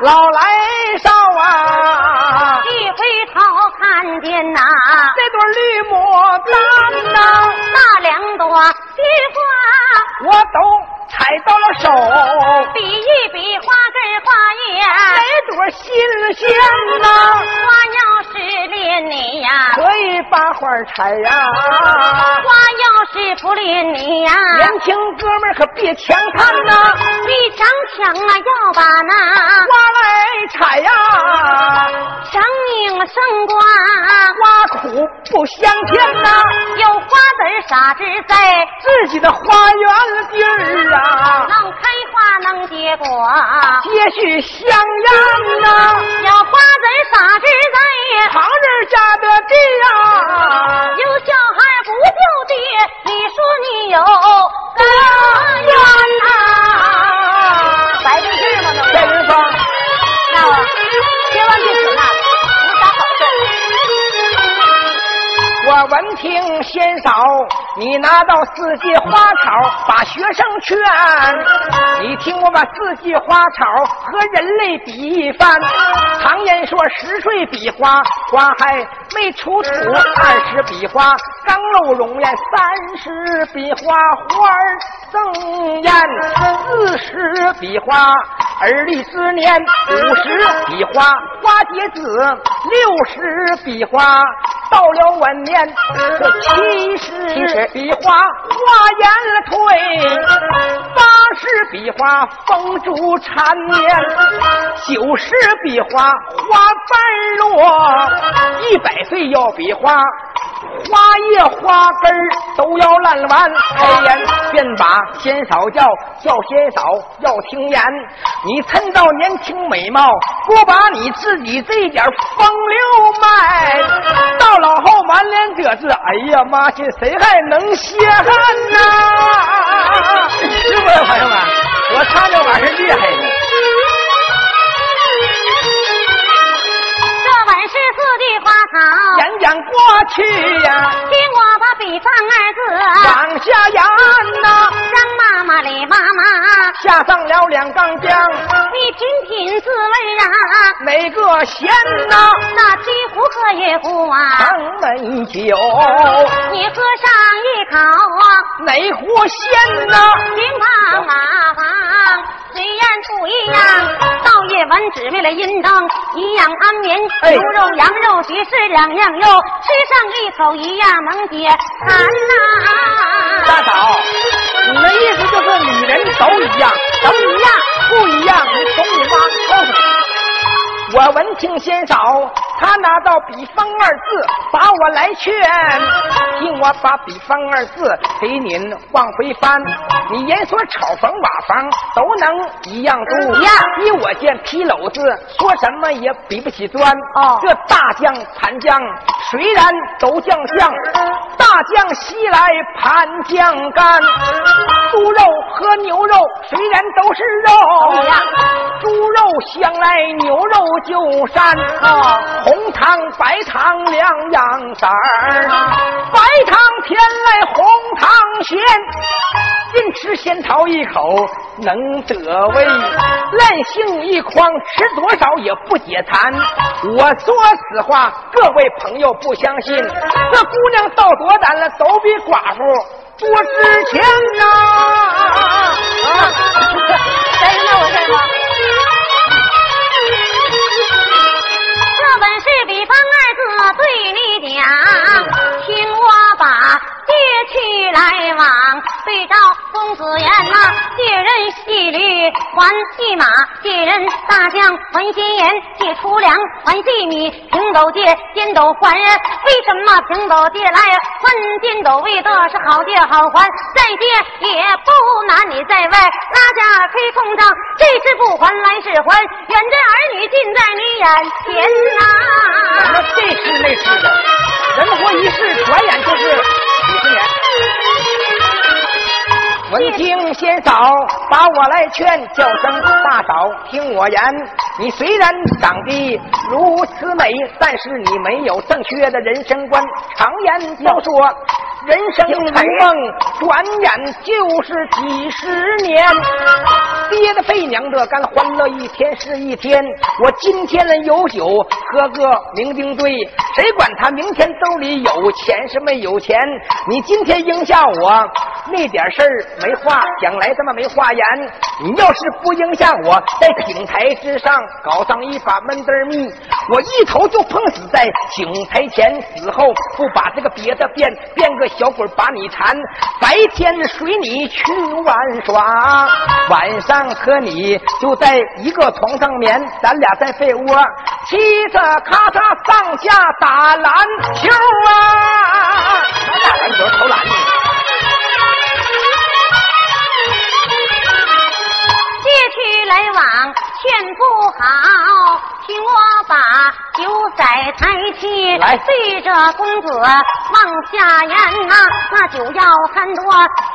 老来少啊，一回头看见呐，这朵绿牡丹呐，那两朵菊花我都。采到了手，比一比花根花叶，哪朵新鲜呐？花要是恋你呀，可以把花采呀。花要是不恋你呀，年轻哥们可别强看呐。你强强啊，要把那花来采呀。生命胜瓜花苦不香甜呐。有花籽撒植在自己的花园地儿啊。能开花能结果，结许香烟呐。小花籽撒植在旁人家的地啊。有小孩不就地，你说你有个冤呐？白对劲吗？那在人说，那我千万别死那，闻听先嫂。你拿到四季花草，把学生劝。你听我把四季花草和人类比一番。常言说十岁比花，花还没出土；二十比花，刚露容颜；三十比花，花儿争艳；四十比花，儿立之年；五十比花，花结子；六十比花，到了晚年；七十。笔花花颜退，八十笔花风烛缠绵，九十笔花花瓣落，一百岁要笔花。花叶花根都要烂完，开眼便把仙嫂叫，叫仙嫂要听言。你趁到年轻美貌，不把你自己这点风流卖，到老后满脸褶子，哎呀妈亲，谁还能稀罕呐？是不是朋友们？我唱这玩意儿厉害的。演讲过去呀，听我把比方二字往下言呐。张妈妈李妈妈下上了两缸姜，你品品滋味啊。哪个咸呐？那鸡糊和野糊啊。城门酒，你喝上一口啊。哪壶鲜呐？平房马房。虽然不一样，到夜晚只为了阴灯，一样安眠。牛肉、羊肉皆是两样肉，吃上一口一样能解馋呐。大嫂，你的意思就是女人都一样，都一样，不一样？你从你妈告诉我闻听先少。他拿到“比方”二字，把我来劝。听我把“比方”二字给您往回翻。你言说炒房瓦房都能一样住，一样。依我见皮篓子说什么也比不起砖。哦，这大将残将虽然都将相，大酱西来盘酱干。猪肉和牛肉虽然都是肉，呀。猪肉香来牛肉就膻。啊。红糖白糖两样色儿，白糖甜来红糖咸，人吃仙桃一口能得胃，烂杏一筐吃多少也不解馋。我说实话，各位朋友不相信，这姑娘到多胆了，都比寡妇多值钱呐！啊，再让我再吗？本是比方二字对对照公子言呐，借人细驴还细马，借人大将还新言，借粗粮还细米，平斗借颠斗还人。为什么平斗借来还尖斗？为的是好借好还，再借也不难。你在外拉架推空账，这是不还来是还，远在儿女近在你眼前呐。那这是那是的，人活一世，转眼就是几十年。闻听先嫂把我来劝，叫声大嫂听我言。你虽然长得如此美，但是你没有正确的人生观。常言都说。人生如梦，转眼就是几十年。爹的背娘的干欢乐一天是一天。我今天有酒喝个酩酊醉，谁管他明天兜里有钱是没有钱？你今天应下我那点事儿没话，将来他妈没话言。你要是不应下我，在井台之上搞上一把闷墩蜜，我一头就碰死在井台前。死后不把这个别的变，变个小鬼把你缠。白天随你去玩耍，晚上和你就在一个床上眠。咱俩在被窝，骑着咔嚓上下打篮球啊！打篮球投篮呢。来往劝不好。听我把酒盏抬起，对着公子往下言呐。那酒要贪多，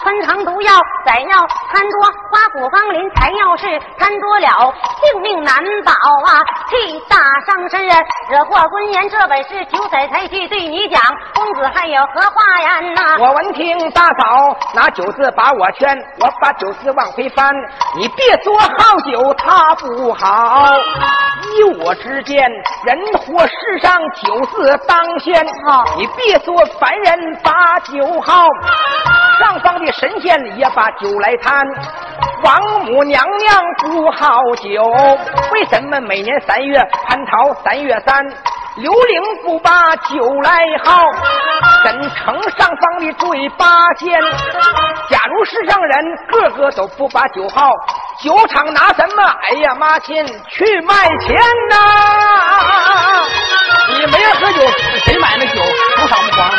穿肠毒药；宰要贪多，花骨芳林；才要是贪多了，性命难保啊！气大伤身，惹祸婚言。这本是九载抬起对你讲，公子还有何话言呐？我闻听大嫂拿酒字把我劝，我把酒字往回翻，你别说好酒他不好，依我之见，人活世上酒字当先。你别说凡人把酒好，上方的神仙也把酒来贪。王母娘娘不好酒，为什么每年三月蟠桃三月三，刘伶不把酒来好？怎成上方的醉八仙？假如世上人个个都不把酒好。酒厂拿什么？哎呀，妈亲去卖钱呐！你没人喝酒，谁买那酒？不少不黄的？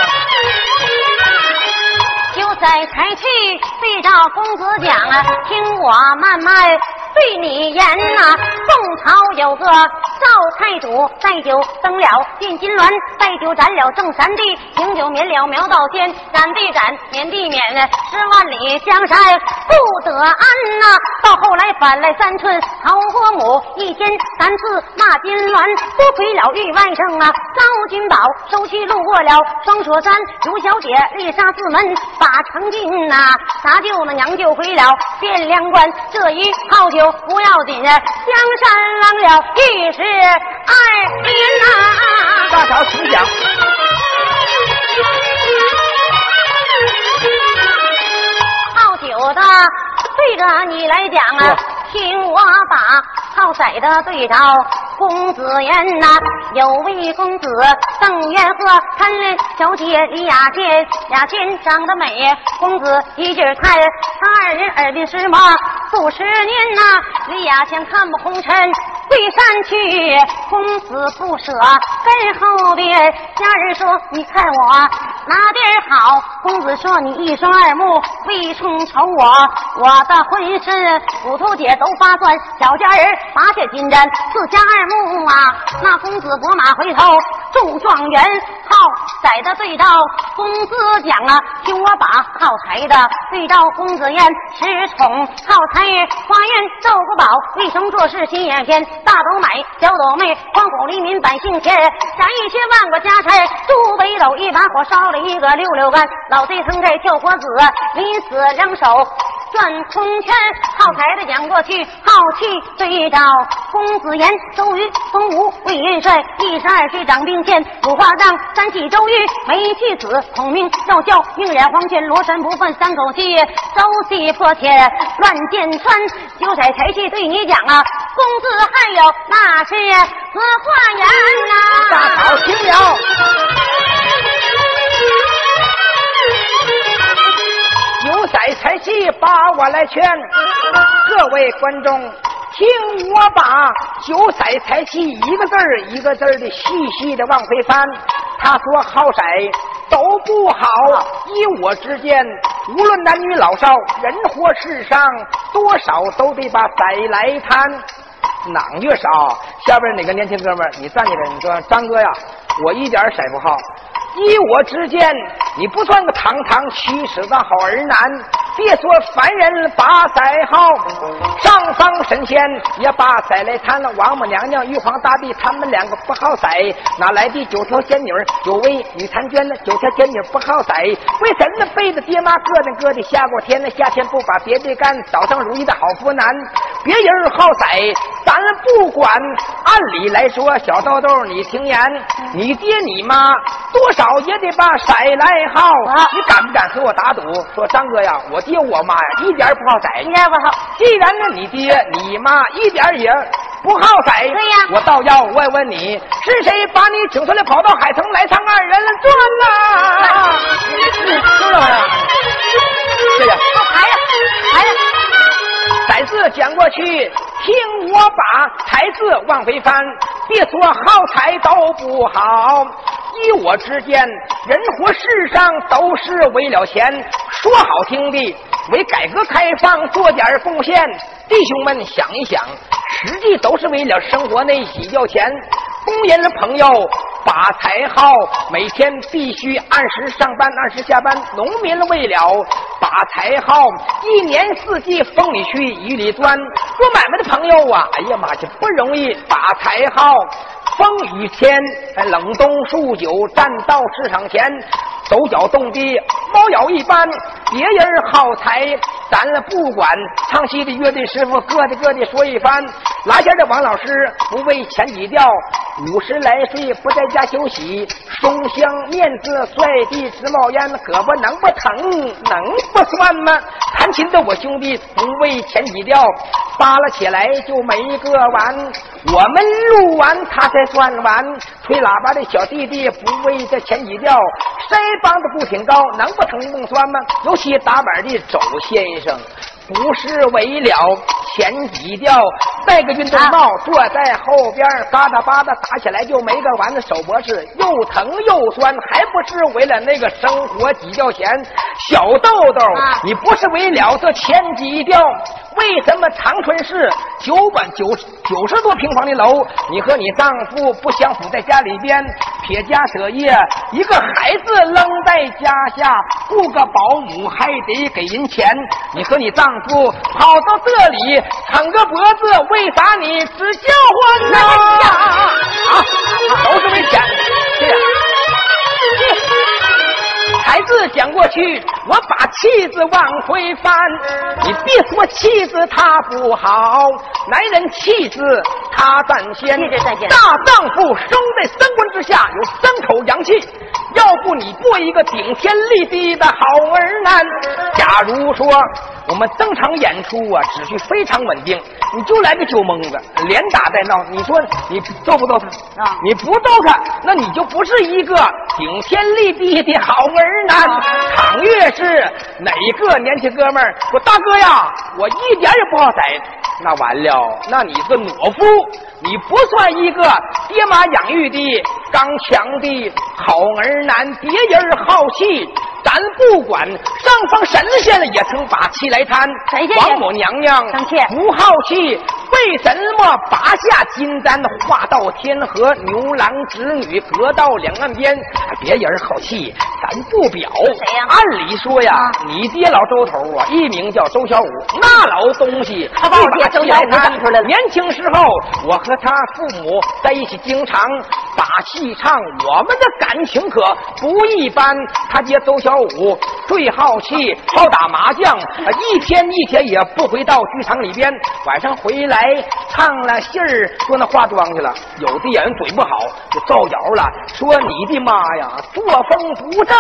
就在财气对照公子讲啊，听我慢慢对你言呐。宋朝有个赵太祖，带酒登了进金銮，带酒斩了正三弟，行酒免了苗道仙，斩地斩，免地免，十万里江山不得安呐。到后来反来三寸曹国母，一天三次骂金銮，多亏了玉外甥啊，赵君宝收去路过了双锁山，卢小姐丽杀四门把成进呐，搭救那娘就回了汴梁关，这一泡酒不要紧，江山浪了一十二年呐。大嫂请讲。好酒的。对着你来讲啊，听我把好色的对照公子言呐。有位公子邓元和，看小姐李雅倩，雅倩长得美，公子一劲看，他二人耳鬓厮磨数十年呐。李雅倩看破红尘。退山去，公子不舍跟后边。家人说：“你看我哪点好？”公子说：“你一双二目为冲瞅我，我的浑身骨头节都发酸。”小家人拔下金针，四下二目啊！那公子拨马回头中状元，好宰的对照公子讲啊！听我把好才的对照公子言，十宠好才花园周国宝，为什么做事心眼偏？大斗买，小斗卖，黄虎黎民百姓钱，攒一些万国家财。朱北斗一把火烧了一个六六干，老贼曾在跳国子，临死两手。转空拳，好财的讲过去，好气对照公子言。周瑜、东吴魏元帅，一十二岁掌兵线，五花帐三气周瑜没气死，孔明要叫宁远黄泉，罗山不犯三口气，周西破天乱箭穿。九彩才气对你讲啊，公子还有那是此话言呐。大嫂听了。九色财气把我来劝，各位观众听我把九色财气一个字儿一个字儿的细细的往回翻。他说好色都不好，依我之见，无论男女老少，人活世上多少都得把色来贪。哪越少？下边哪个年轻哥们儿，你站起来，你说张哥呀，我一点色不好。依我之见，你不算个堂堂七尺的好儿男。别说凡人把赛好，上方神仙也把赛来谈了。王母娘娘、玉皇大帝他们两个不好赛，哪来的九条仙女？九位女婵娟呢？九条仙女不好赛，为什么背着爹妈各的各的下过天呢？夏天不把别的干，早上如意的好福难。别人好赛，咱不管。按理来说，小豆豆你听言，你爹你妈多少也得把色来好。你敢不敢和我打赌？说张哥呀，我爹我妈呀，一点不好赛，一点不好。既然呢，你爹你妈一点也不好色，对呀，我倒要问问你，是谁把你请出来，跑到海城来唱二人转呐？是不是？对呀，来呀，来呀！再次讲过去，听我把台字往回翻，别说好彩都不好。依我之见，人活世上都是为了钱，说好听的为改革开放做点贡献，弟兄们想一想，实际都是为了生活那几要钱。工人的朋友把财耗，每天必须按时上班，按时下班。农民为了把财耗，一年四季风里去，雨里钻。做买卖的朋友啊，哎呀妈，就不容易把财耗。风雨天，冷冬数九，站到市场前，手脚冻得猫咬一般。别人好财，咱不管。唱戏的乐队师傅，各的各的说一番。拿钱的王老师不为钱几吊，五十来岁不在家休息，松香面子帅的直冒烟，胳膊能不疼能不酸吗？弹琴的我兄弟不为前几吊，扒拉起来就没个完。我们录完他才算完，吹喇叭的小弟弟不为这前几吊，腮帮子不挺高，能不疼不酸吗？尤其打板的周先生。不是为了前几调，戴个运动帽坐在后边，嘎达巴达打起来就没个完的手脖子又疼又酸，还不是为了那个生活几吊钱？小豆豆，你不是为了这前几调？为什么长春市九百九九十多平方的楼，你和你丈夫不相处在家里边，撇家舍业，一个孩子扔在家下，雇个保姆还得给人钱，你和你丈夫跑到这里啃个脖子，为啥你只叫唤呢？啊，都是为钱，对呀。孩子讲过去，我把妻子往回翻。你别说妻子他不好，男人妻子他占先。大丈夫生在三观之下，有三口阳气。要不你做一个顶天立地的好儿男。假如说我们登场演出啊，秩序非常稳定，你就来个酒蒙子，连打带闹，你说你揍不揍他？啊，你不揍他，那你就不是一个顶天立地的好儿男。倘若是哪个年轻哥们儿说大哥呀，我一点也不好宰，那完了，那你是懦夫，你不算一个爹妈养育的刚强的好儿。男别人好气，咱不管。上方神仙也曾把气来贪。王母娘娘不好气，为什么拔下金簪化到天河？牛郎织女隔到两岸边。别人好气，咱不表。谁呀？按理说呀，你爹老周头啊，艺名叫周小五，那老东西他把我爹周小五出来了。年轻时候，我和他父母在一起，经常把戏唱，我们的感情可。不一般，他爹周小五最好气，好打麻将，一天一天也不回到剧场里边。晚上回来唱了戏儿，说那化妆去了。有的演员嘴不好，就造谣了，说你的妈呀，作风不正，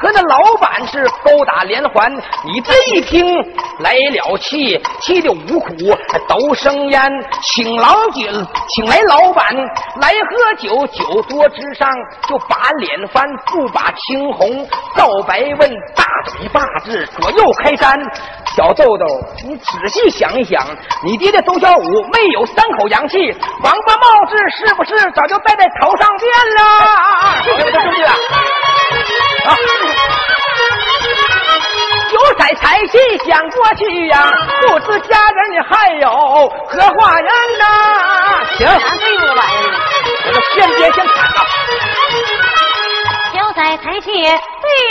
和那老板是勾打连环。你这一听来了气，气的五苦都生烟，请老酒，请来老板来喝酒，酒桌之上就把脸翻。不把青红皂白问，大嘴巴子左右开山。小豆豆，你仔细想一想，你爹爹周小五没有三口阳气，王八帽子是不是早就戴在头上边了？对不对，兄弟啊？九彩财气讲过去呀，不知家人你还有何话言呐？行，这个玩意儿，我这先别先砍了。在才去对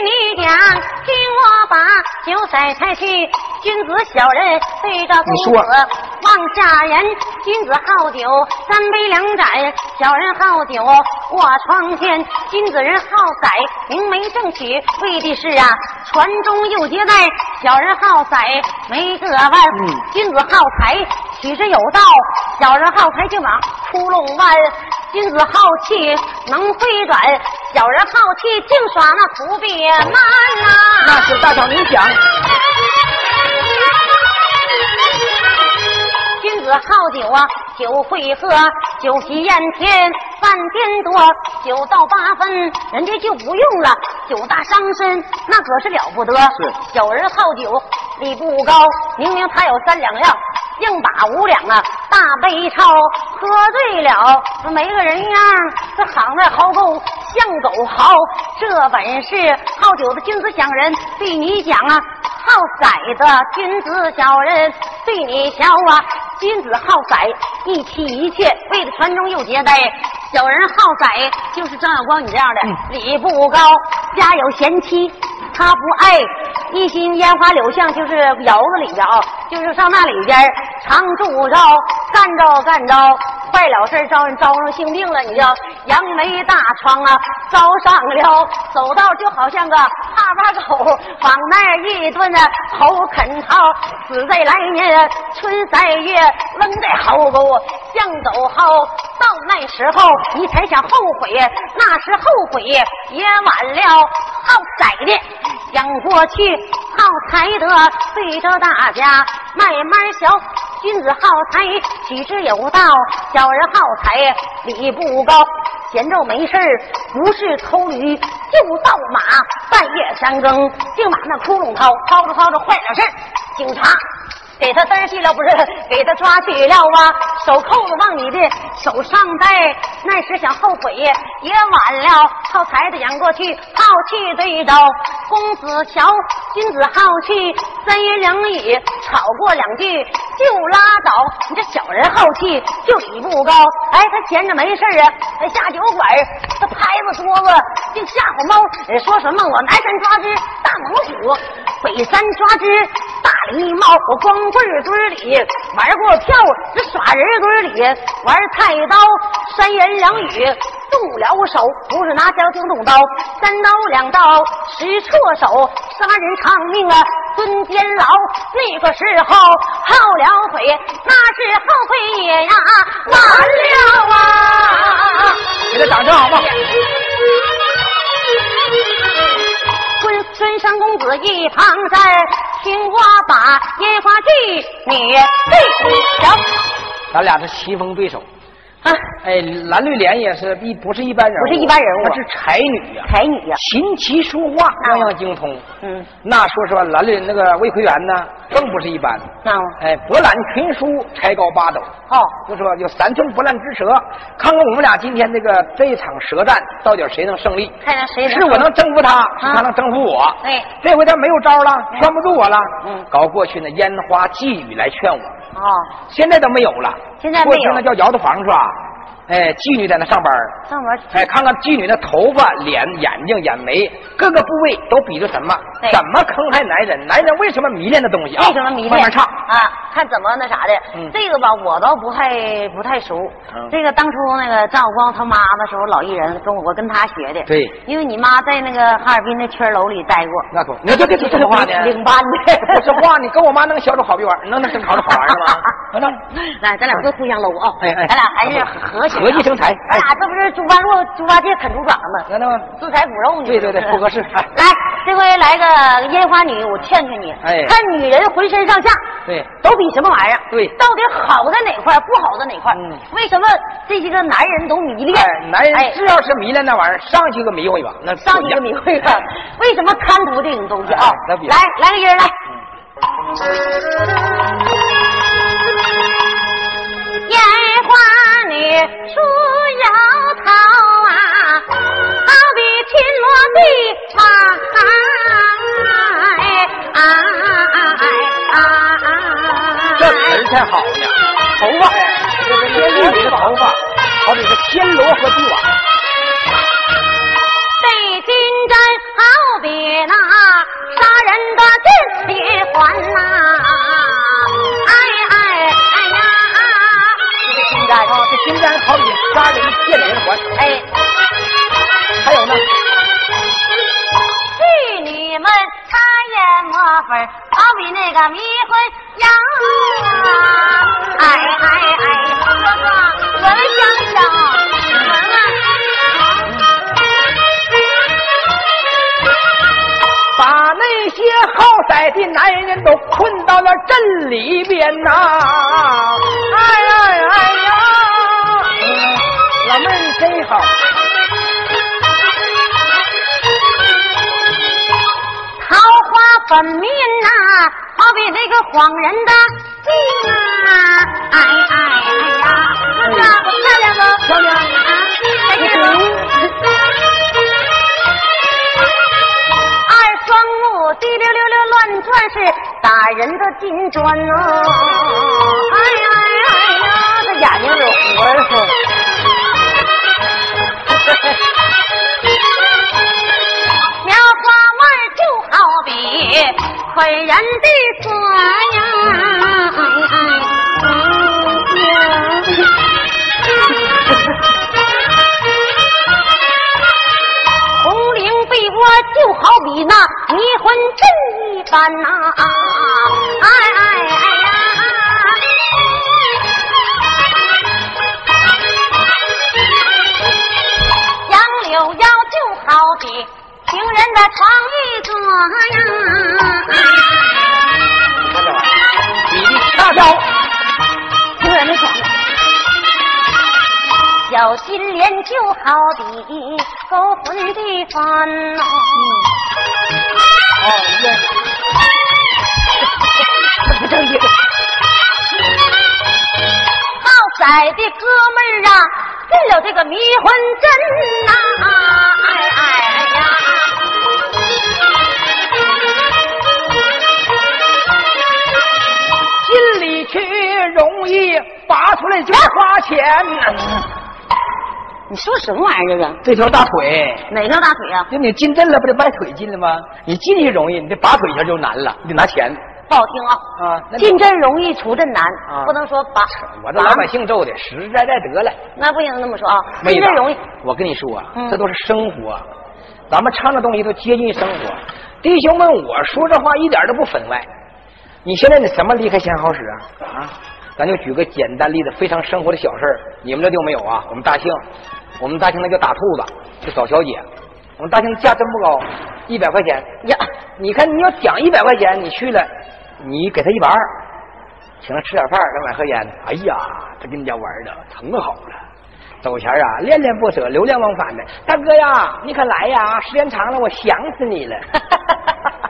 你讲，听我把九彩财气。君子小人对着公子往下人，君子好酒三杯两盏，小人好酒卧床前。君子人好宰，明媒正娶，为的是啊传宗又接代。小人好宰没个弯，君子好财取之有道，小人好财就往窟窿弯。君子好气能回转，小人好气净耍那土鳖慢呐。那是大嫂您讲。好酒啊，酒会喝，酒席宴天饭天多，酒到八分人家就不用了，酒大伤身，那可是了不得。是小人好酒，礼不高，明明他有三两料。硬把五两啊大杯抄，喝醉了没个人样，这躺在壕沟像狗嚎。这本是好酒的君子小人对你讲啊，好色的君子小人对你瞧啊。君子好色，一妻一妾，为了传宗又接代；小人好色，就是张小光你这样的，礼不高，家有贤妻。他不爱一心烟花柳巷，就是窑子里边啊，就是上那里边常住着，干着干着坏了事招人招上性病了，你叫杨梅大疮啊，招上了，走道就好像个哈巴狗，往那一蹲呢，头啃桃，死在来年春三月，扔在壕沟，像走蒿。到那时候你才想后悔，那时后悔也晚了。好宰的讲过去，好财德对着大家慢慢学。君子好财取之有道，小人好财礼不高。闲着没事不是偷驴就盗马，半夜三更净把那窟窿掏，掏着掏着坏了事警察。给他登去了，不是给他抓去了啊！手扣子往你的手上戴，那时想后悔也晚了。靠财的养过去，好气对着公子瞧，君子好气，三言两语吵过两句就拉倒。你这小人好气就理不高，哎，他闲着没事啊，下酒馆他拍子桌子就吓唬猫，说什么我南山抓只大猛虎，北山抓只大狸猫，我光。棍堆里玩过票，这耍人堆里玩菜刀，三言两语动了手，不是拿小青动刀，三刀两刀使错手，杀人偿命啊，蹲监牢。那个时候后了悔，那是后悔也呀晚了啊！给他掌声好吗？孙孙山公子一旁在。青蛙把烟花剧女对讲，咱俩是棋逢对手。啊，哎，蓝绿莲也是一不是一般人，不是一般人物，她是才女呀，才女呀，琴棋书画样样精通。嗯，那说实话，蓝绿那个魏奎元呢，更不是一般。啊，哎，博览群书，才高八斗。哦，就说有三寸不烂之舌。看看我们俩今天这个这一场舌战，到底谁能胜利？看看谁是我能征服他，是他能征服我。哎，这回他没有招了，劝不住我了。嗯，搞过去那烟花寄语来劝我。哦，现在都没有了。现在过去那叫窑子房是吧？哎，妓女在那上班上班。哎，看看妓女的头发、脸、眼睛、眼眉各个部位都比着什么？怎么坑害男人？男人为什么迷恋的东西啊？为什么迷恋？慢慢唱啊，看怎么那啥的。嗯。这个吧，我倒不太不太熟。嗯。这个当初那个张晓光他妈那时候老艺人，跟我我跟他学的。对。因为你妈在那个哈尔滨那圈楼里待过。那可，那这这这什么话呢？领班的。不是话，你跟我妈能小丑好比玩，能能小着好玩是吗？来，咱俩别互相搂啊！哎哎，咱俩还是和谐。和气生财。咱俩这不是猪八路猪八戒啃猪爪吗？那那自采骨肉呢？对对对，不合适。来，这回来个烟花女，我劝劝你。哎。看女人浑身上下，对，都比什么玩意儿？对。到底好在哪块，不好在哪块？嗯。为什么这些个男人都迷恋？男人只要是迷恋那玩意儿，上去个迷会吧，那上去个迷会吧。为什么贪图这种东西啊？来，来个音来。这词儿才好呢，头发，这这这一缕的头发，好比天罗和地网，背心针好比那杀人的金铁环呐。金簪比杀人见人还。哎，还有呢，妓女们擦眼抹粉，好比那个迷魂药啊！哎哎哎，哥哥，我们想想，闻把那些好色的男人都困到了镇里边呐！哎哎哎呀，老妹儿你真好。桃花本面呐、好比那个晃人的镜啊！哎哎哎呀，哥哥，漂亮不？漂亮啊，再见喽。二双目滴溜溜溜乱转，是打人的金砖呐、哎哎哎呀，这眼睛有活儿。本人的锁呀，哎红绫被窝就好比那迷魂阵一般呐、啊情人的床一座呀，你看这玩意儿，比的恰巧。情人的床。小金莲就好比勾魂的幡呐，哦，耶，这不正经。好色的哥们儿啊，进了这个迷魂阵呐、容易，拔出来就花钱呐。你说什么玩意儿这个？这条大腿，哪条大腿啊？就你进阵了，不得迈腿进了吗？你进去容易，你得拔腿一下就难了，你得拿钱不好听啊！啊。进阵容易出阵难，啊不能说拔。我这老百姓揍的实实在在得了。那不能那么说啊！进阵容易，我跟你说啊，嗯这都是生活，咱们唱的东西都接近生活。弟兄们，我说这话一点都不分外。你现在你什么离开钱好使啊？啊，咱就举个简单例子，非常生活的小事儿，你们这就没有啊？我们大庆，我们大庆那叫打兔子，就找小姐。我们大庆价真不高，一百块钱呀。你看你要讲一百块钱，你去了，你给他一百二，请他吃点饭，再买盒烟。哎呀，这跟你家玩的成好了。走前啊，恋恋不舍，流连忘返的。大哥呀，你可来呀！时间长了，我想死你了。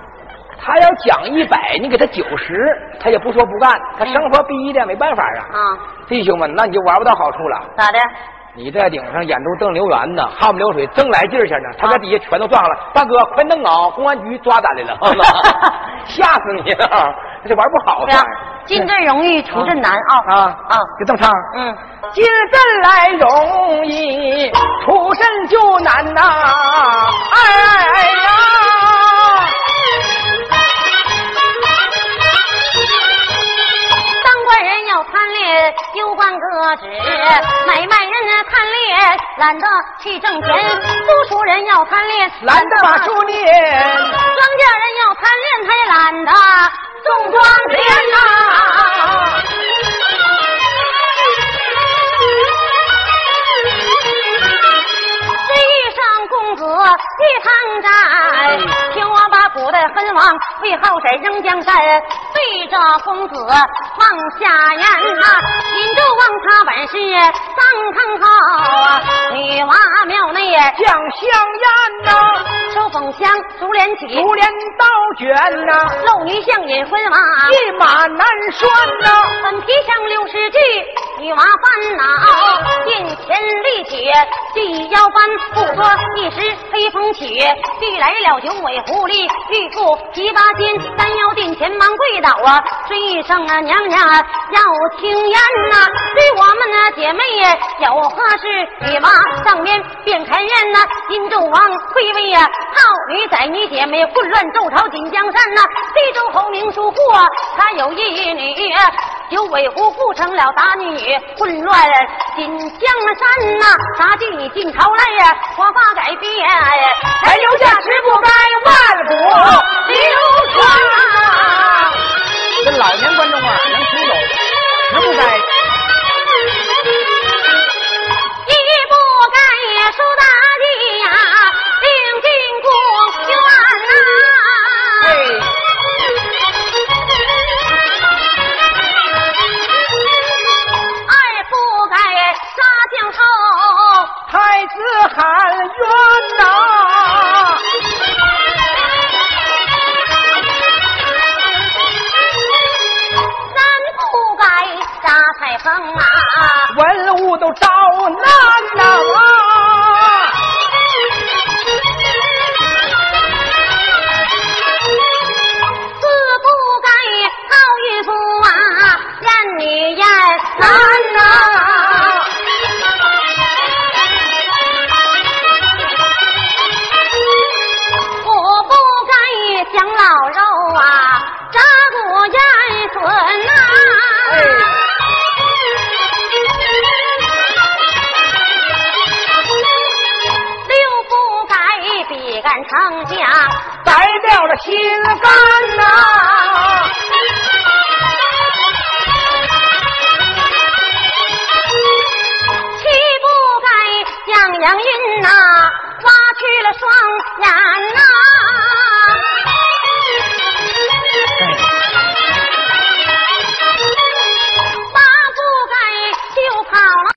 他要讲一百，你给他九十，他也不说不干。他生活逼的没办法啊。啊，弟兄们，那你就玩不到好处了。咋的？你在顶上眼珠瞪溜圆呢，汗不流水，正来劲儿去呢。他在底下全都撞上了。大哥，快弄啊！公安局抓咱来了，吓死你了！这玩不好对啊，进阵容易出阵难啊！啊啊，就这么唱。嗯，进阵来容易，出阵就难呐、哎哎呀！贪恋，丢官革职；买卖人贪恋，懒得去挣钱；读书人要贪恋，懒得把书念，庄稼人要贪恋，他也懒得种庄稼呐。这一上公子一趟寨，听我把古代昏王为好色扔江山，对着公子放下言呐，引着王他本是三坑好啊，女娲庙内降香烟呐、收凤香竹帘起，竹帘倒卷呐、漏女相引婚娃。一马难拴呐、本皮箱六十句，女娲烦恼，殿前立帖，系腰翻，不说一时黑风起，欲来了九尾狐狸，玉兔琵琶间，三腰殿前忙跪倒啊，说一声啊，娘娘要听言呐，对我们那姐妹呀有何事，女娃上面便开言呐。荆州王会为呀，好女仔你姐妹混乱周朝锦江山呐，西周侯名属国，他有一女，九尾狐不成了打女，混乱锦江山呐，大计进朝来呀，国法改变，还有价值不该万古